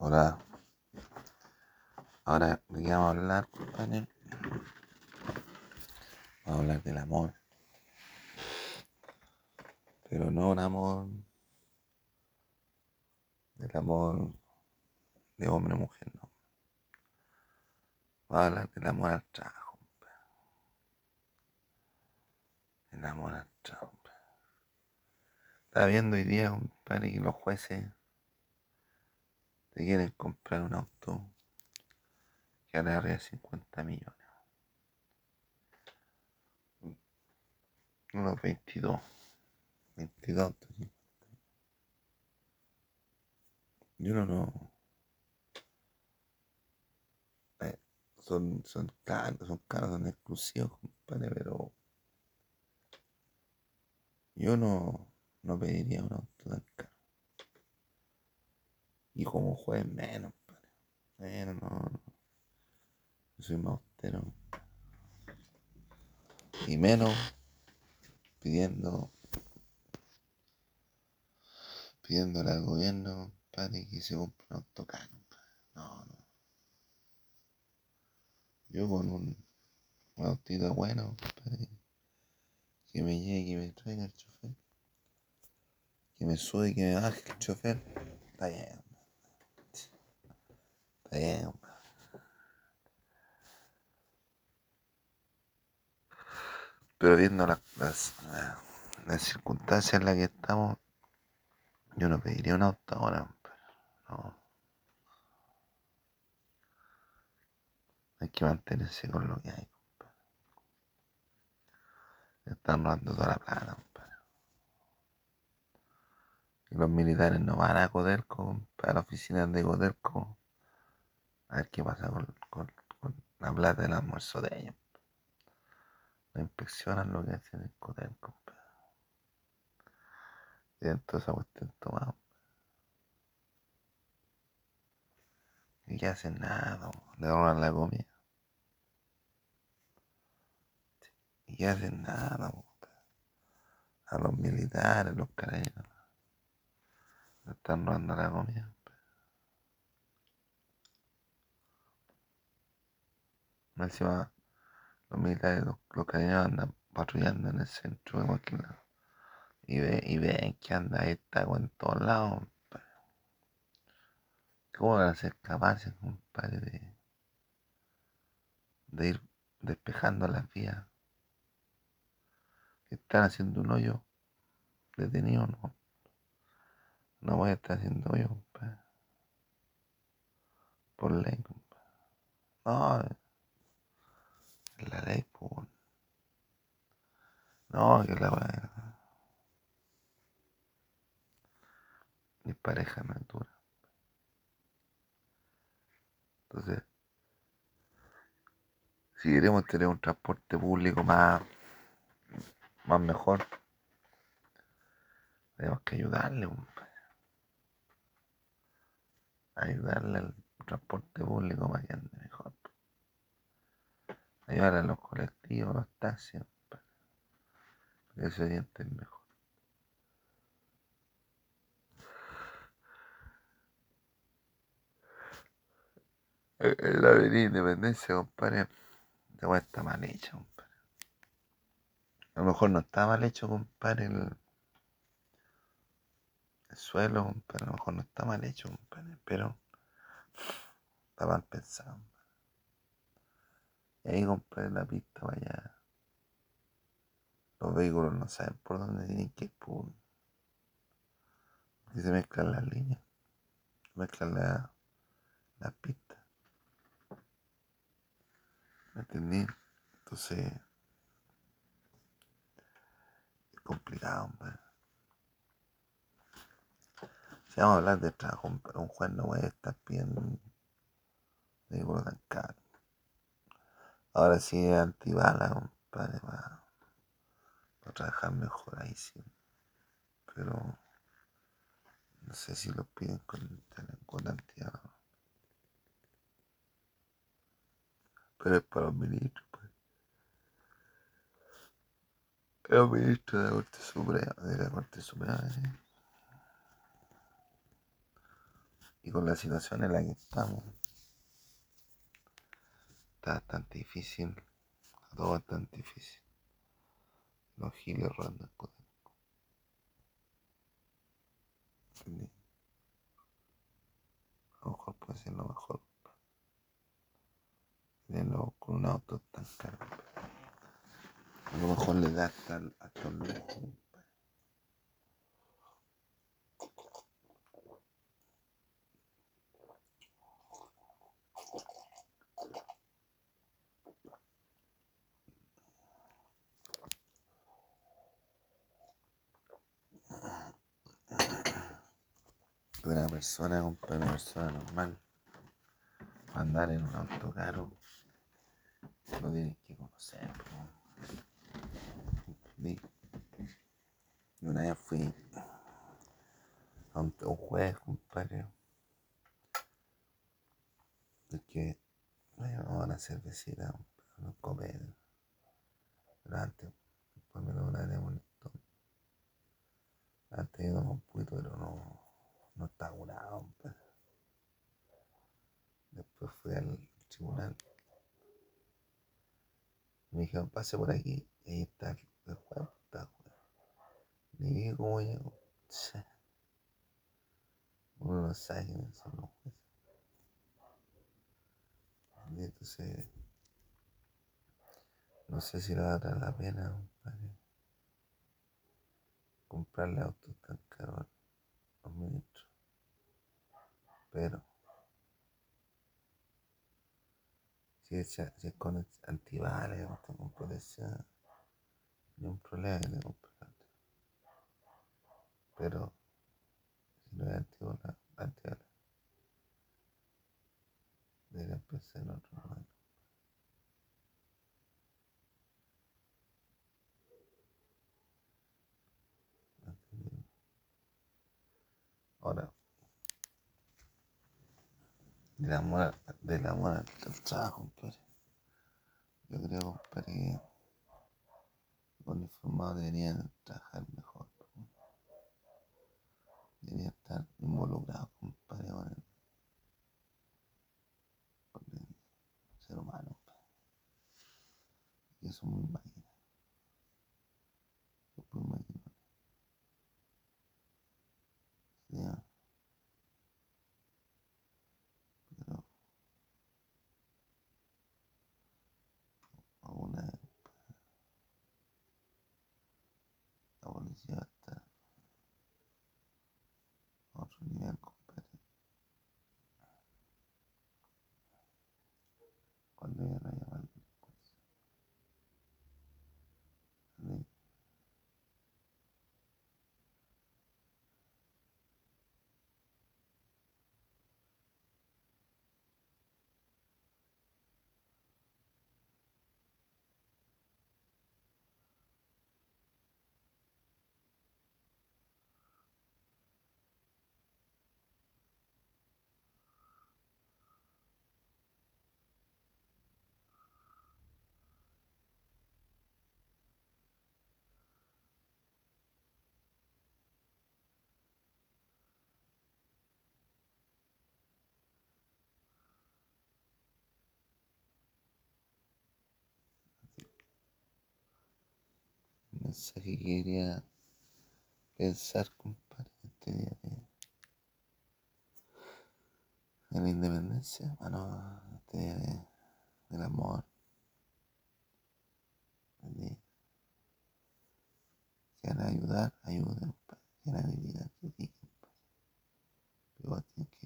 Ahora, ahora, ¿de qué vamos a hablar, compadre? Vamos a hablar del amor. Pero no un amor. Del amor de hombre a mujer, no. Vamos a hablar del amor al trabajo. El amor al trabajo. Estaba viendo hoy día, compadre, que los jueces te quieren comprar un auto que ahora arriba de 50 millones. Unos 22. 22 autos. Yo no, no. Eh, son, son caros, son caros, son exclusivos, compadre, pero yo no, no pediría un auto tan caro. Y como juez menos, compadre. Menos, no, no. Yo soy más austero. Y menos pidiendo pidiéndole al gobierno, compadre, que se compre un auto caro, compadre. No, no. Yo con un, un autito bueno, compadre, que me llegue, que me traiga el chofer, que me sube y que me baje el chofer, está Pero viendo las, las, circunstancias en las que estamos, yo no pediría un auto ahora. No. Hay que mantenerse con lo que hay. Están robando toda la plata. Y los militares no van a Codelco, a la oficina de Codelco, a ver qué pasa con, con, la plata del almuerzo de ellos. No inspeccionan lo que hacen en Codelco, compadre. Tienen toda esa cuestión tomada. Y que hacen nada, le roban la comida. Y que hacen nada, a los militares, los carabineros. Le están robando la comida. Encima, los militares, los, los andan patrullando en el centro de cualquier lado. Y, ve, y ven que anda esta en todos lados. ¿Cómo van a ser capaces, compadre, de, de ir despejando las vías? Están haciendo un hoyo detenido, no. No voy a estar haciendo hoyo, compadre. Por ley, compadre. No, la ley, pues. No, que la weá. Mi pareja no es dura. Entonces, si queremos tener un transporte público más, más mejor, tenemos que ayudarle, compadre. Ayudarle al transporte público para que ande mejor. Ayudar a los colectivos, los taxis. Para que se orienten mejor. La avenida Independencia, compadre, weá está mal hecha, compadre. A lo mejor no está mal hecho, compadre, el, el suelo, compadre. A lo mejor no está mal hecho, compadre, pero está mal pensado. Y ahí, compadre, la pista vaya. Los vehículos no saben por dónde tienen que ir, pues. Y se mezclan las líneas, se mezclan la- las pistas. ¿Me entendí? Entonces, es complicado, hombre. Si vamos a hablar de trabajo, un juez no puede estar pidiendo un vehículo tan caro. Ahora sí es antibala, compadre, para, para trabajar mejor ahí sí. Pero no sé si lo piden con, con antibala. Pero es para los ministros, pues. Es los ministros de la Corte Suprema, de la Corte Suprema, ¿sí? Y con la situación en la que estamos, está bastante difícil, todo bastante difícil. Los giles rondan A lo mejor puede ser lo mejor. Tenerlo con un auto tan caro. A lo mejor le da hasta, hasta un lujo. Persona, una persona normal, andar en un auto caro, lo tienes que conocer. Y una vez fui a un, juez, compadre, que me llevaba una cervecita, un copete, pero antes, después me lo un Antes iba un poquito, pero no no está curado. Pues. Después fui al tribunal. Me dijeron, pase por aquí. Y ahí está el juez. Está Ni vi cómo llegó. Uno no sabe quiénes son los jueces. Y entonces, no sé si le va a dar la pena, compadre, comprarle autos tan caros a los ministros pero si es, si es con antibalas, con protección, no hay un problema que te compre Pero si no es antibalas, antibalas, debería pensar en otro momento. Ahora, del amor, del amor al trabajo, compadre. Yo creo, compadre, que los uniformados deberían trabajar mejor. Deberían estar involucrados, compadre, con el, con el ser humano, compadre. Y eso es muy máquina. взято. Вот, pasa que quería pensar, compadre, este día de, de la independencia, bueno, este día de, del amor. De, quieren ayudar, ayuden, compadre. quieren ayudar, critiquen. Pero tienen que